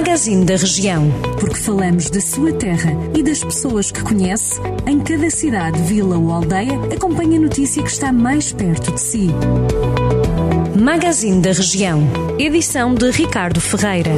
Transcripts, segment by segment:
Magazine da Região. Porque falamos da sua terra e das pessoas que conhece, em cada cidade, vila ou aldeia, acompanhe a notícia que está mais perto de si. Magazine da Região. Edição de Ricardo Ferreira.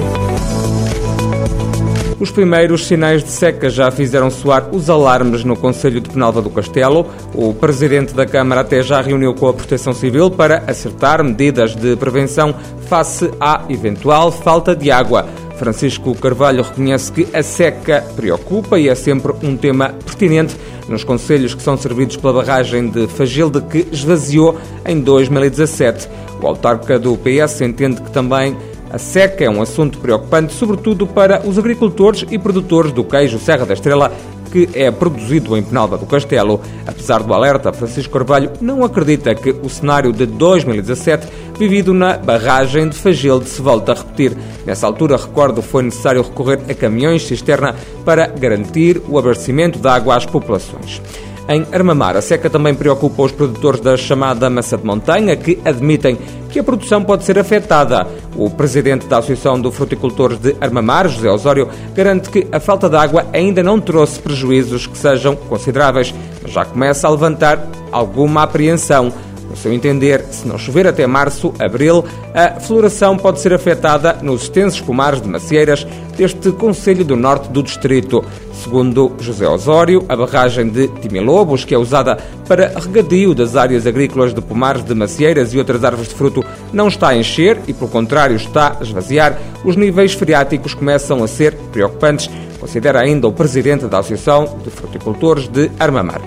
Os primeiros sinais de seca já fizeram soar os alarmes no Conselho de Penalva do Castelo. O presidente da Câmara até já reuniu com a Proteção Civil para acertar medidas de prevenção face à eventual falta de água. Francisco Carvalho reconhece que a seca preocupa e é sempre um tema pertinente nos conselhos que são servidos pela barragem de Fagilde que esvaziou em 2017. O autarca do PS entende que também a seca é um assunto preocupante, sobretudo para os agricultores e produtores do queijo Serra da Estrela, que é produzido em Penalva do Castelo. Apesar do alerta, Francisco Carvalho não acredita que o cenário de 2017 vivido na barragem de Fagilde se volta a repetir. Nessa altura, recordo, foi necessário recorrer a caminhões cisterna para garantir o abastecimento de água às populações. Em Armamar, a seca também preocupa os produtores da chamada massa de montanha, que admitem que a produção pode ser afetada. O presidente da Associação de Fruticultores de Armamar, José Osório, garante que a falta de água ainda não trouxe prejuízos que sejam consideráveis, mas já começa a levantar alguma apreensão. No seu entender, se não chover até março, abril, a floração pode ser afetada nos extensos pomares de macieiras deste Conselho do Norte do Distrito. Segundo José Osório, a barragem de Timilobos, que é usada para regadio das áreas agrícolas de pomares de macieiras e outras árvores de fruto, não está a encher e, pelo contrário, está a esvaziar. Os níveis freáticos começam a ser preocupantes, considera ainda o presidente da Associação de Fruticultores de Armamar.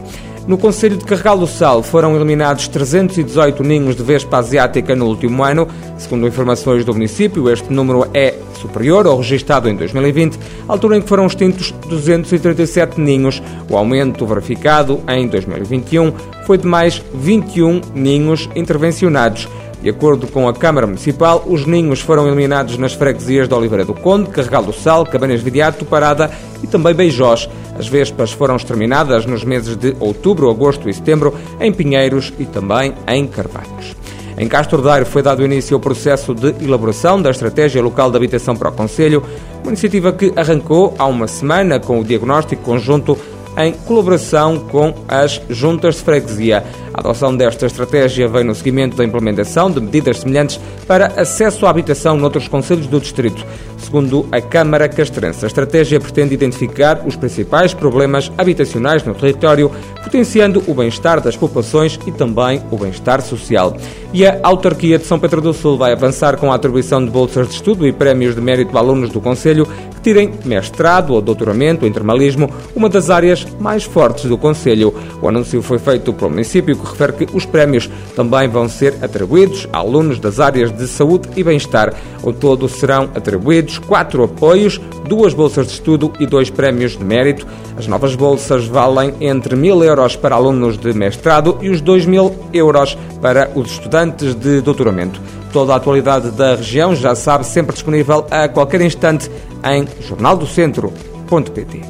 No Conselho de Carregal do Sal foram eliminados 318 ninhos de vespa asiática no último ano. Segundo informações do município, este número é superior ao registado em 2020, altura em que foram extintos 237 ninhos. O aumento verificado em 2021 foi de mais 21 ninhos intervencionados. De acordo com a Câmara Municipal, os ninhos foram eliminados nas freguesias de Oliveira do Conde, Carregal do Sal, Cabanas de Vidiato, Parada e também Beijós. As vespas foram exterminadas nos meses de outubro, agosto e setembro em Pinheiros e também em Carvalhos. Em Castro Daire foi dado início ao processo de elaboração da Estratégia Local de Habitação para o Conselho, uma iniciativa que arrancou há uma semana com o diagnóstico conjunto em colaboração com as juntas de freguesia. A adoção desta estratégia vem no seguimento da implementação de medidas semelhantes para acesso à habitação noutros conselhos do distrito. Segundo a Câmara Castrense, a estratégia pretende identificar os principais problemas habitacionais no território, potenciando o bem-estar das populações e também o bem-estar social. E a autarquia de São Pedro do Sul vai avançar com a atribuição de bolsas de estudo e prémios de mérito a alunos do Conselho que tirem mestrado ou doutoramento em termalismo, uma das áreas mais fortes do Conselho. O anúncio foi feito pelo município que refere que os prémios também vão ser atribuídos a alunos das áreas de saúde e bem-estar. Ao todo serão atribuídos quatro apoios, duas bolsas de estudo e dois prémios de mérito. As novas bolsas valem entre mil euros para alunos de mestrado e os dois mil euros para os estudantes de doutoramento. Toda a atualidade da região já sabe, sempre disponível a qualquer instante em jornaldocentro.pt.